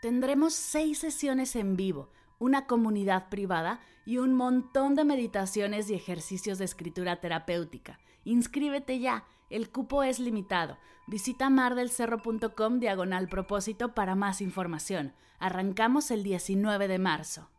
Tendremos seis sesiones en vivo, una comunidad privada y un montón de meditaciones y ejercicios de escritura terapéutica. Inscríbete ya, el cupo es limitado. Visita mardelcerro.com diagonal propósito para más información. Arrancamos el 19 de marzo.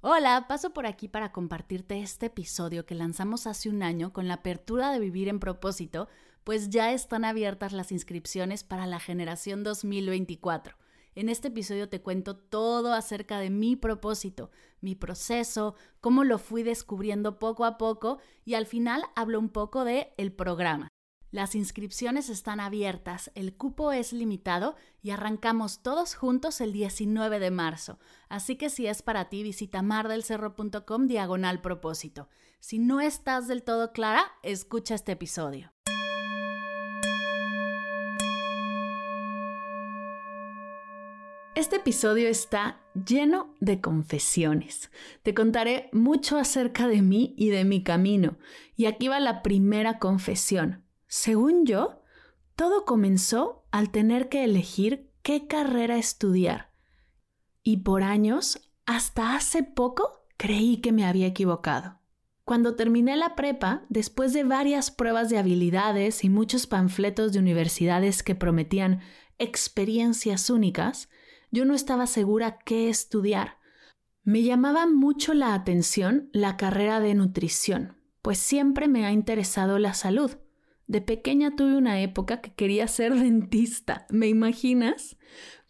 Hola, paso por aquí para compartirte este episodio que lanzamos hace un año con la apertura de Vivir en propósito, pues ya están abiertas las inscripciones para la generación 2024. En este episodio te cuento todo acerca de mi propósito, mi proceso, cómo lo fui descubriendo poco a poco y al final hablo un poco de el programa. Las inscripciones están abiertas, el cupo es limitado y arrancamos todos juntos el 19 de marzo. Así que si es para ti, visita mardelcerro.com diagonal propósito. Si no estás del todo clara, escucha este episodio. Este episodio está lleno de confesiones. Te contaré mucho acerca de mí y de mi camino. Y aquí va la primera confesión. Según yo, todo comenzó al tener que elegir qué carrera estudiar. Y por años, hasta hace poco, creí que me había equivocado. Cuando terminé la prepa, después de varias pruebas de habilidades y muchos panfletos de universidades que prometían experiencias únicas, yo no estaba segura qué estudiar. Me llamaba mucho la atención la carrera de nutrición, pues siempre me ha interesado la salud. De pequeña tuve una época que quería ser dentista, ¿me imaginas?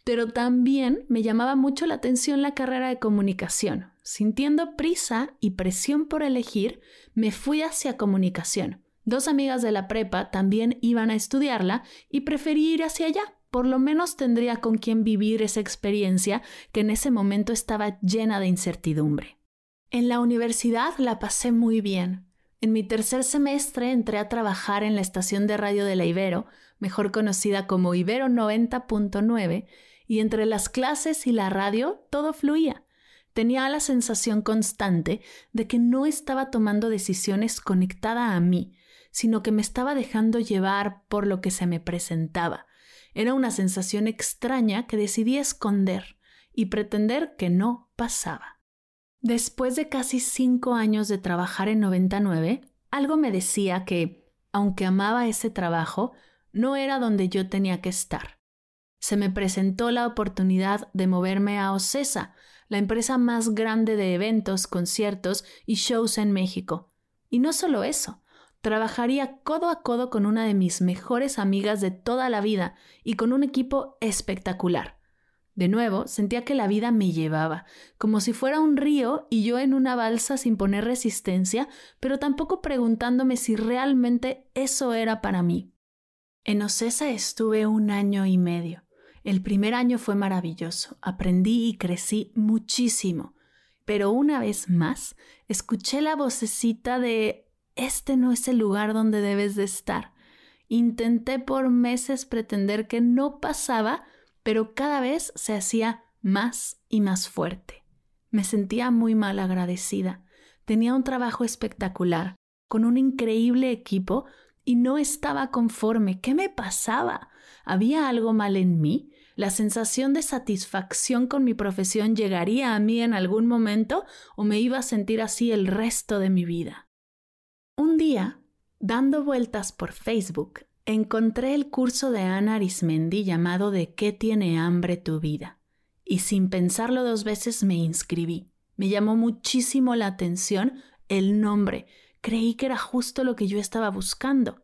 Pero también me llamaba mucho la atención la carrera de comunicación. Sintiendo prisa y presión por elegir, me fui hacia comunicación. Dos amigas de la prepa también iban a estudiarla y preferí ir hacia allá. Por lo menos tendría con quien vivir esa experiencia que en ese momento estaba llena de incertidumbre. En la universidad la pasé muy bien. En mi tercer semestre entré a trabajar en la estación de radio de la Ibero, mejor conocida como Ibero 90.9, y entre las clases y la radio todo fluía. Tenía la sensación constante de que no estaba tomando decisiones conectada a mí, sino que me estaba dejando llevar por lo que se me presentaba. Era una sensación extraña que decidí esconder y pretender que no pasaba. Después de casi cinco años de trabajar en 99, algo me decía que, aunque amaba ese trabajo, no era donde yo tenía que estar. Se me presentó la oportunidad de moverme a Ocesa, la empresa más grande de eventos, conciertos y shows en México. Y no solo eso, trabajaría codo a codo con una de mis mejores amigas de toda la vida y con un equipo espectacular. De nuevo, sentía que la vida me llevaba, como si fuera un río y yo en una balsa sin poner resistencia, pero tampoco preguntándome si realmente eso era para mí. En Ocesa estuve un año y medio. El primer año fue maravilloso, aprendí y crecí muchísimo, pero una vez más escuché la vocecita de este no es el lugar donde debes de estar. Intenté por meses pretender que no pasaba, pero cada vez se hacía más y más fuerte. Me sentía muy mal agradecida. Tenía un trabajo espectacular, con un increíble equipo, y no estaba conforme. ¿Qué me pasaba? ¿Había algo mal en mí? ¿La sensación de satisfacción con mi profesión llegaría a mí en algún momento o me iba a sentir así el resto de mi vida? Un día, dando vueltas por Facebook, encontré el curso de Ana Arismendi llamado ¿De qué tiene hambre tu vida? Y sin pensarlo dos veces me inscribí. Me llamó muchísimo la atención el nombre. Creí que era justo lo que yo estaba buscando.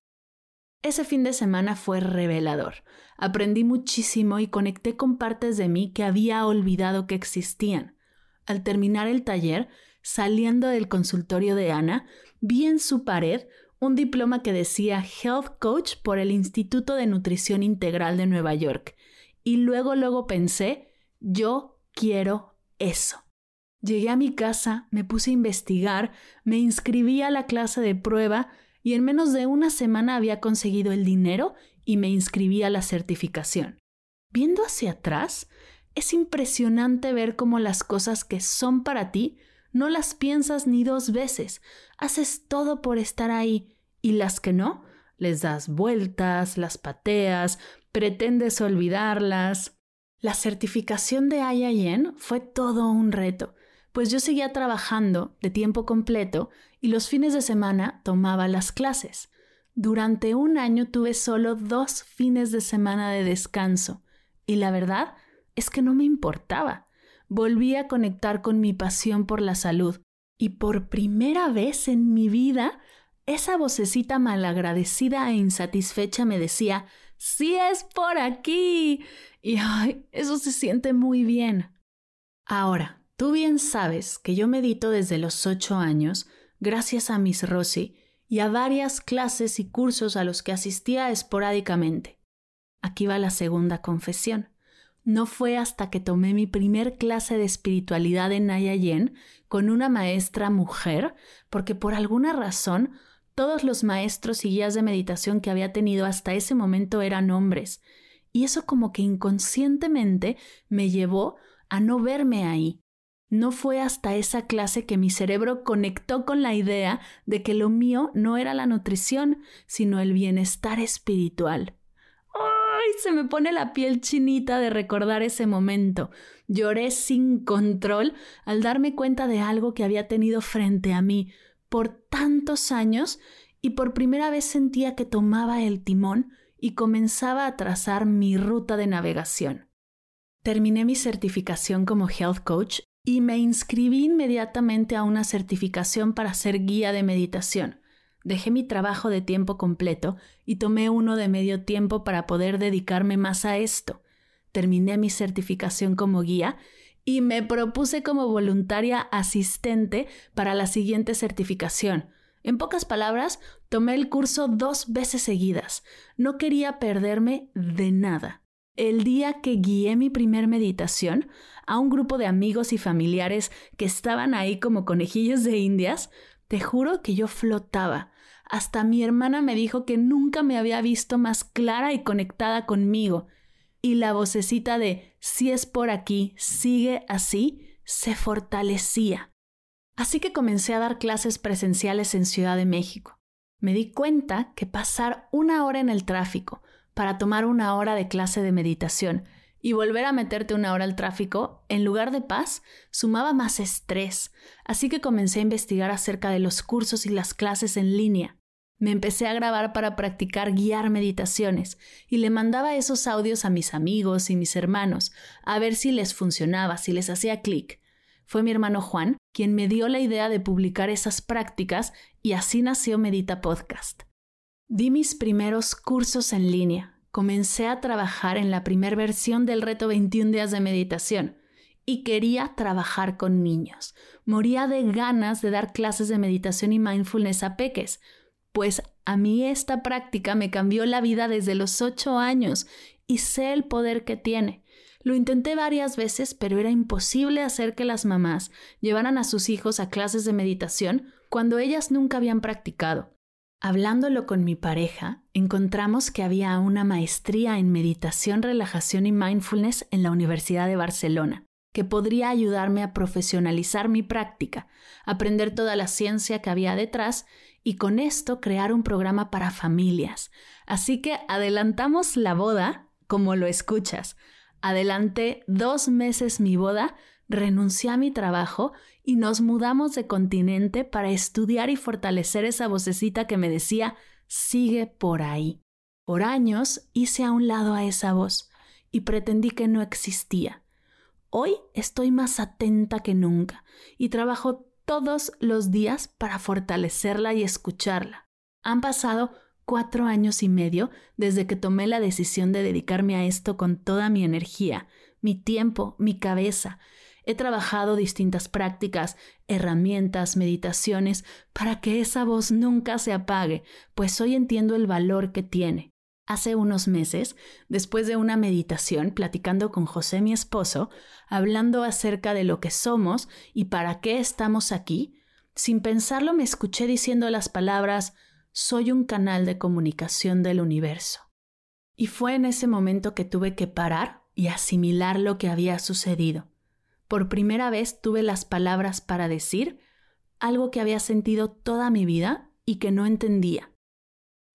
Ese fin de semana fue revelador. Aprendí muchísimo y conecté con partes de mí que había olvidado que existían. Al terminar el taller, saliendo del consultorio de Ana, vi en su pared un diploma que decía Health Coach por el Instituto de Nutrición Integral de Nueva York. Y luego, luego pensé, yo quiero eso. Llegué a mi casa, me puse a investigar, me inscribí a la clase de prueba y en menos de una semana había conseguido el dinero y me inscribí a la certificación. Viendo hacia atrás, es impresionante ver cómo las cosas que son para ti no las piensas ni dos veces, haces todo por estar ahí y las que no, les das vueltas, las pateas, pretendes olvidarlas. La certificación de IIN fue todo un reto, pues yo seguía trabajando de tiempo completo y los fines de semana tomaba las clases. Durante un año tuve solo dos fines de semana de descanso y la verdad es que no me importaba. Volví a conectar con mi pasión por la salud y por primera vez en mi vida esa vocecita malagradecida e insatisfecha me decía, sí es por aquí. Y ay, eso se siente muy bien. Ahora, tú bien sabes que yo medito desde los ocho años, gracias a Miss Rossi y a varias clases y cursos a los que asistía esporádicamente. Aquí va la segunda confesión. No fue hasta que tomé mi primer clase de espiritualidad en Nayayen con una maestra mujer, porque por alguna razón todos los maestros y guías de meditación que había tenido hasta ese momento eran hombres, y eso como que inconscientemente me llevó a no verme ahí. No fue hasta esa clase que mi cerebro conectó con la idea de que lo mío no era la nutrición, sino el bienestar espiritual. Se me pone la piel chinita de recordar ese momento. Lloré sin control al darme cuenta de algo que había tenido frente a mí, por tantos años y por primera vez sentía que tomaba el timón y comenzaba a trazar mi ruta de navegación. Terminé mi certificación como Health Coach y me inscribí inmediatamente a una certificación para ser guía de meditación. Dejé mi trabajo de tiempo completo y tomé uno de medio tiempo para poder dedicarme más a esto. Terminé mi certificación como guía y me propuse como voluntaria asistente para la siguiente certificación. En pocas palabras, tomé el curso dos veces seguidas. No quería perderme de nada. El día que guié mi primer meditación a un grupo de amigos y familiares que estaban ahí como conejillos de indias, te juro que yo flotaba. Hasta mi hermana me dijo que nunca me había visto más clara y conectada conmigo y la vocecita de si es por aquí, sigue así, se fortalecía. Así que comencé a dar clases presenciales en Ciudad de México. Me di cuenta que pasar una hora en el tráfico para tomar una hora de clase de meditación y volver a meterte una hora al tráfico, en lugar de paz, sumaba más estrés. Así que comencé a investigar acerca de los cursos y las clases en línea. Me empecé a grabar para practicar guiar meditaciones y le mandaba esos audios a mis amigos y mis hermanos a ver si les funcionaba, si les hacía clic. Fue mi hermano Juan quien me dio la idea de publicar esas prácticas y así nació Medita Podcast. Di mis primeros cursos en línea. Comencé a trabajar en la primera versión del reto 21 días de meditación y quería trabajar con niños. Moría de ganas de dar clases de meditación y mindfulness a peques, pues a mí esta práctica me cambió la vida desde los ocho años y sé el poder que tiene. Lo intenté varias veces, pero era imposible hacer que las mamás llevaran a sus hijos a clases de meditación cuando ellas nunca habían practicado. Hablándolo con mi pareja, encontramos que había una maestría en meditación, relajación y mindfulness en la Universidad de Barcelona, que podría ayudarme a profesionalizar mi práctica, aprender toda la ciencia que había detrás y con esto crear un programa para familias. Así que adelantamos la boda como lo escuchas. Adelanté dos meses mi boda, renuncié a mi trabajo y nos mudamos de continente para estudiar y fortalecer esa vocecita que me decía, sigue por ahí. Por años hice a un lado a esa voz y pretendí que no existía. Hoy estoy más atenta que nunca y trabajo todos los días para fortalecerla y escucharla. Han pasado cuatro años y medio desde que tomé la decisión de dedicarme a esto con toda mi energía, mi tiempo, mi cabeza. He trabajado distintas prácticas, herramientas, meditaciones, para que esa voz nunca se apague, pues hoy entiendo el valor que tiene. Hace unos meses, después de una meditación, platicando con José, mi esposo, hablando acerca de lo que somos y para qué estamos aquí, sin pensarlo me escuché diciendo las palabras, soy un canal de comunicación del universo. Y fue en ese momento que tuve que parar y asimilar lo que había sucedido. Por primera vez tuve las palabras para decir algo que había sentido toda mi vida y que no entendía.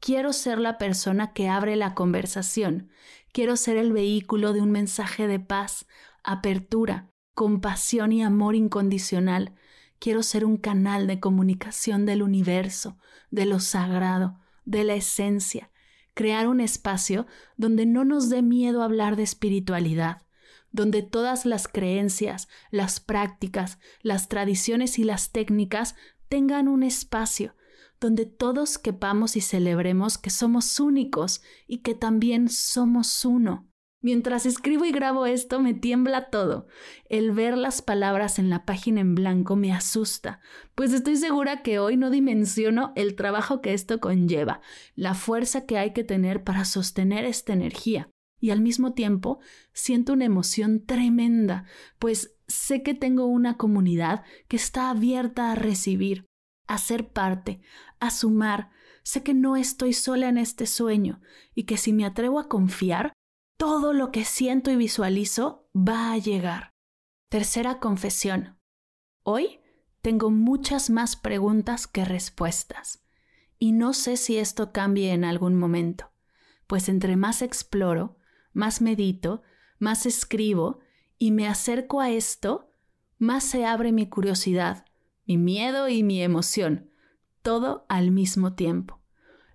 Quiero ser la persona que abre la conversación. Quiero ser el vehículo de un mensaje de paz, apertura, compasión y amor incondicional. Quiero ser un canal de comunicación del universo, de lo sagrado, de la esencia. Crear un espacio donde no nos dé miedo hablar de espiritualidad, donde todas las creencias, las prácticas, las tradiciones y las técnicas tengan un espacio donde todos quepamos y celebremos que somos únicos y que también somos uno. Mientras escribo y grabo esto me tiembla todo. El ver las palabras en la página en blanco me asusta, pues estoy segura que hoy no dimensiono el trabajo que esto conlleva, la fuerza que hay que tener para sostener esta energía. Y al mismo tiempo siento una emoción tremenda, pues sé que tengo una comunidad que está abierta a recibir, a ser parte, a sumar. Sé que no estoy sola en este sueño y que si me atrevo a confiar, todo lo que siento y visualizo va a llegar. Tercera confesión. Hoy tengo muchas más preguntas que respuestas y no sé si esto cambie en algún momento, pues entre más exploro, más medito, más escribo y me acerco a esto, más se abre mi curiosidad, mi miedo y mi emoción, todo al mismo tiempo.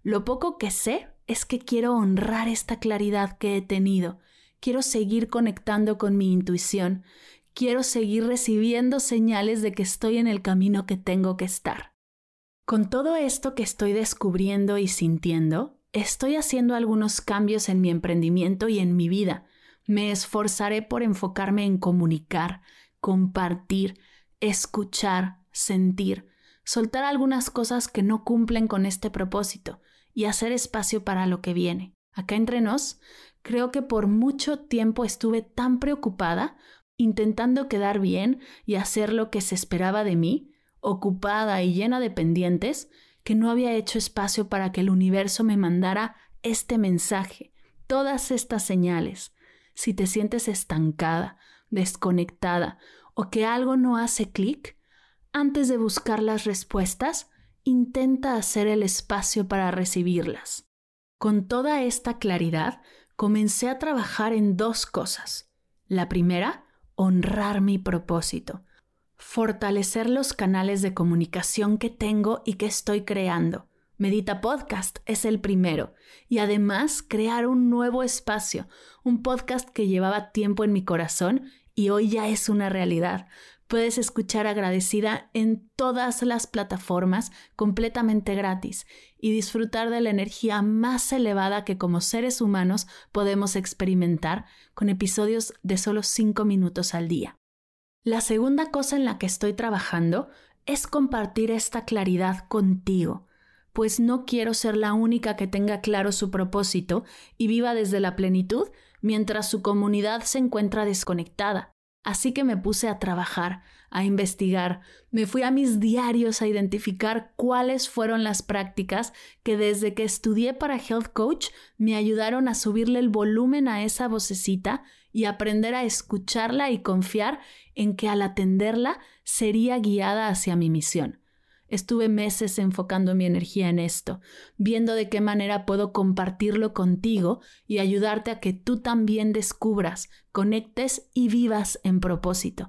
Lo poco que sé es que quiero honrar esta claridad que he tenido, quiero seguir conectando con mi intuición, quiero seguir recibiendo señales de que estoy en el camino que tengo que estar. Con todo esto que estoy descubriendo y sintiendo, estoy haciendo algunos cambios en mi emprendimiento y en mi vida. Me esforzaré por enfocarme en comunicar, compartir, escuchar, sentir, soltar algunas cosas que no cumplen con este propósito y hacer espacio para lo que viene. Acá entre nos, creo que por mucho tiempo estuve tan preocupada intentando quedar bien y hacer lo que se esperaba de mí, ocupada y llena de pendientes, que no había hecho espacio para que el universo me mandara este mensaje, todas estas señales. Si te sientes estancada, desconectada o que algo no hace clic, antes de buscar las respuestas, intenta hacer el espacio para recibirlas. Con toda esta claridad, comencé a trabajar en dos cosas. La primera, honrar mi propósito, fortalecer los canales de comunicación que tengo y que estoy creando. Medita Podcast es el primero y además crear un nuevo espacio, un podcast que llevaba tiempo en mi corazón y hoy ya es una realidad, Puedes escuchar agradecida en todas las plataformas completamente gratis y disfrutar de la energía más elevada que como seres humanos podemos experimentar con episodios de solo 5 minutos al día. La segunda cosa en la que estoy trabajando es compartir esta claridad contigo, pues no quiero ser la única que tenga claro su propósito y viva desde la plenitud mientras su comunidad se encuentra desconectada. Así que me puse a trabajar, a investigar, me fui a mis diarios a identificar cuáles fueron las prácticas que desde que estudié para Health Coach me ayudaron a subirle el volumen a esa vocecita y aprender a escucharla y confiar en que al atenderla sería guiada hacia mi misión. Estuve meses enfocando mi energía en esto, viendo de qué manera puedo compartirlo contigo y ayudarte a que tú también descubras, conectes y vivas en propósito.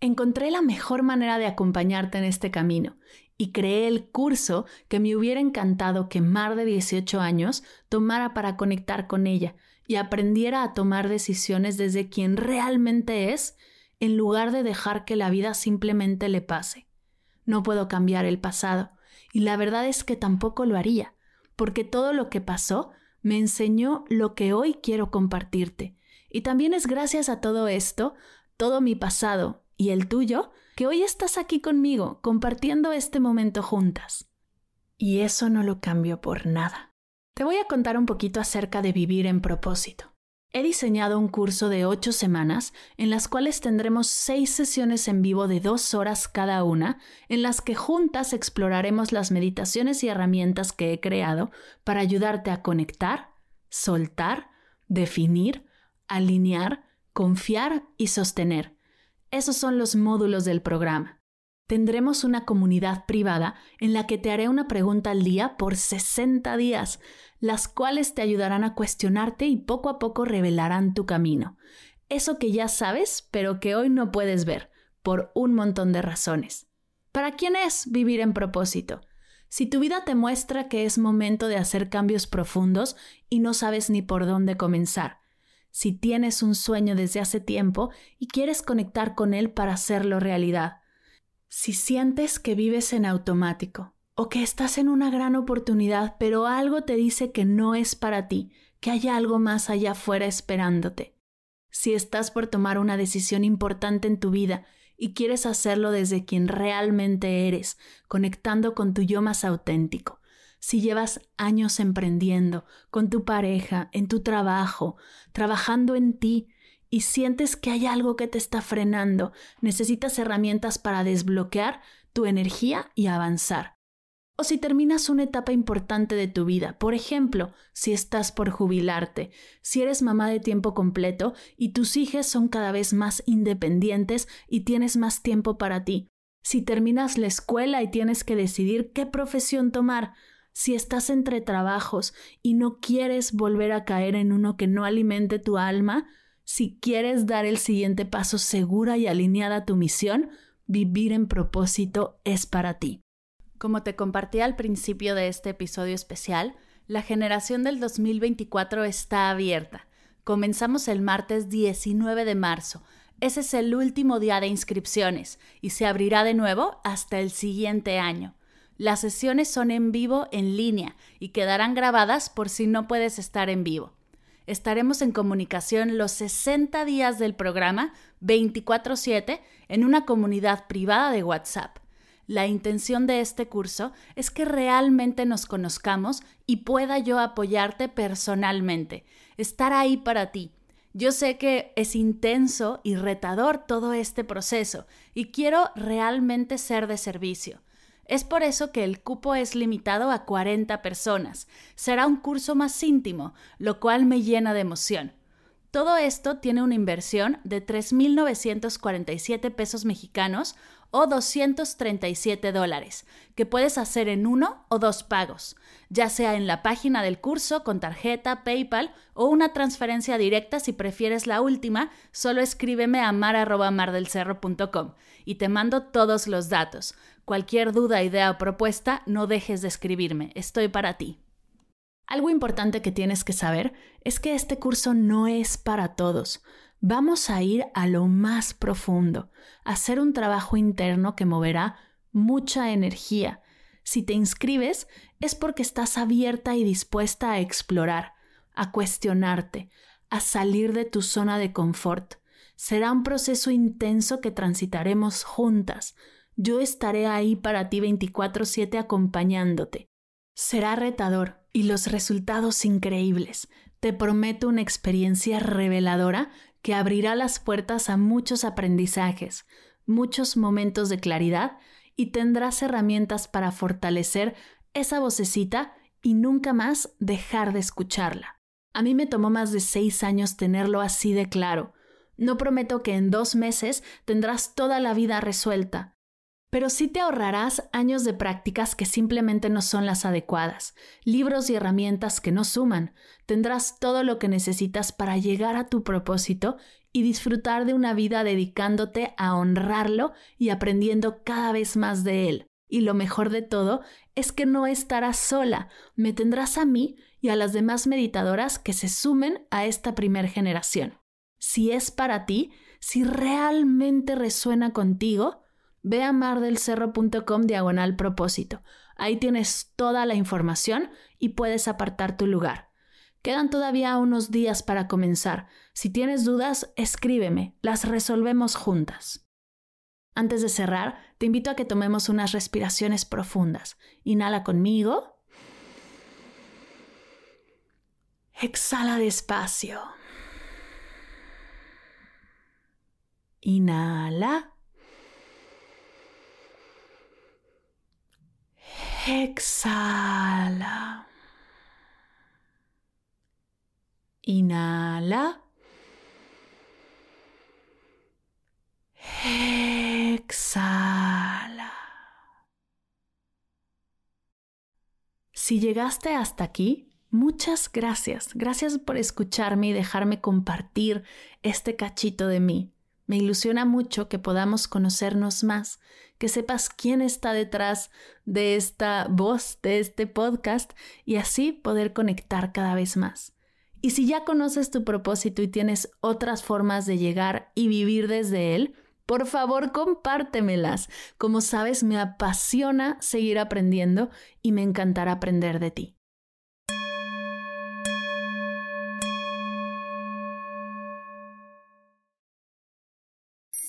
Encontré la mejor manera de acompañarte en este camino y creé el curso que me hubiera encantado que Mar de 18 años tomara para conectar con ella y aprendiera a tomar decisiones desde quien realmente es en lugar de dejar que la vida simplemente le pase. No puedo cambiar el pasado, y la verdad es que tampoco lo haría, porque todo lo que pasó me enseñó lo que hoy quiero compartirte. Y también es gracias a todo esto, todo mi pasado y el tuyo que hoy estás aquí conmigo compartiendo este momento juntas. Y eso no lo cambio por nada. Te voy a contar un poquito acerca de vivir en propósito. He diseñado un curso de ocho semanas en las cuales tendremos seis sesiones en vivo de dos horas cada una, en las que juntas exploraremos las meditaciones y herramientas que he creado para ayudarte a conectar, soltar, definir, alinear, confiar y sostener. Esos son los módulos del programa tendremos una comunidad privada en la que te haré una pregunta al día por 60 días, las cuales te ayudarán a cuestionarte y poco a poco revelarán tu camino. Eso que ya sabes, pero que hoy no puedes ver, por un montón de razones. ¿Para quién es vivir en propósito? Si tu vida te muestra que es momento de hacer cambios profundos y no sabes ni por dónde comenzar, si tienes un sueño desde hace tiempo y quieres conectar con él para hacerlo realidad, si sientes que vives en automático o que estás en una gran oportunidad, pero algo te dice que no es para ti, que hay algo más allá afuera esperándote. Si estás por tomar una decisión importante en tu vida y quieres hacerlo desde quien realmente eres, conectando con tu yo más auténtico. Si llevas años emprendiendo, con tu pareja, en tu trabajo, trabajando en ti, y sientes que hay algo que te está frenando, necesitas herramientas para desbloquear tu energía y avanzar. O si terminas una etapa importante de tu vida, por ejemplo, si estás por jubilarte, si eres mamá de tiempo completo y tus hijas son cada vez más independientes y tienes más tiempo para ti, si terminas la escuela y tienes que decidir qué profesión tomar, si estás entre trabajos y no quieres volver a caer en uno que no alimente tu alma, si quieres dar el siguiente paso segura y alineada a tu misión, vivir en propósito es para ti. Como te compartí al principio de este episodio especial, la generación del 2024 está abierta. Comenzamos el martes 19 de marzo. Ese es el último día de inscripciones y se abrirá de nuevo hasta el siguiente año. Las sesiones son en vivo en línea y quedarán grabadas por si no puedes estar en vivo. Estaremos en comunicación los 60 días del programa 24/7 en una comunidad privada de WhatsApp. La intención de este curso es que realmente nos conozcamos y pueda yo apoyarte personalmente, estar ahí para ti. Yo sé que es intenso y retador todo este proceso y quiero realmente ser de servicio. Es por eso que el cupo es limitado a 40 personas. Será un curso más íntimo, lo cual me llena de emoción. Todo esto tiene una inversión de 3.947 pesos mexicanos o 237 dólares, que puedes hacer en uno o dos pagos, ya sea en la página del curso con tarjeta, PayPal o una transferencia directa si prefieres la última, solo escríbeme a mar.mardelcerro.com y te mando todos los datos. Cualquier duda, idea o propuesta, no dejes de escribirme, estoy para ti. Algo importante que tienes que saber es que este curso no es para todos. Vamos a ir a lo más profundo, a hacer un trabajo interno que moverá mucha energía. Si te inscribes es porque estás abierta y dispuesta a explorar, a cuestionarte, a salir de tu zona de confort. Será un proceso intenso que transitaremos juntas. Yo estaré ahí para ti 24/7 acompañándote. Será retador y los resultados increíbles. Te prometo una experiencia reveladora que abrirá las puertas a muchos aprendizajes, muchos momentos de claridad y tendrás herramientas para fortalecer esa vocecita y nunca más dejar de escucharla. A mí me tomó más de seis años tenerlo así de claro. No prometo que en dos meses tendrás toda la vida resuelta, pero sí te ahorrarás años de prácticas que simplemente no son las adecuadas, libros y herramientas que no suman. Tendrás todo lo que necesitas para llegar a tu propósito y disfrutar de una vida dedicándote a honrarlo y aprendiendo cada vez más de él. Y lo mejor de todo es que no estarás sola, me tendrás a mí y a las demás meditadoras que se sumen a esta primer generación. Si es para ti, si realmente resuena contigo, Ve a mardelcerro.com diagonal propósito. Ahí tienes toda la información y puedes apartar tu lugar. Quedan todavía unos días para comenzar. Si tienes dudas, escríbeme, las resolvemos juntas. Antes de cerrar, te invito a que tomemos unas respiraciones profundas. Inhala conmigo. Exhala despacio. Inhala. Exhala. Inhala. Exhala. Si llegaste hasta aquí, muchas gracias. Gracias por escucharme y dejarme compartir este cachito de mí. Me ilusiona mucho que podamos conocernos más, que sepas quién está detrás de esta voz, de este podcast, y así poder conectar cada vez más. Y si ya conoces tu propósito y tienes otras formas de llegar y vivir desde él, por favor, compártemelas. Como sabes, me apasiona seguir aprendiendo y me encantará aprender de ti.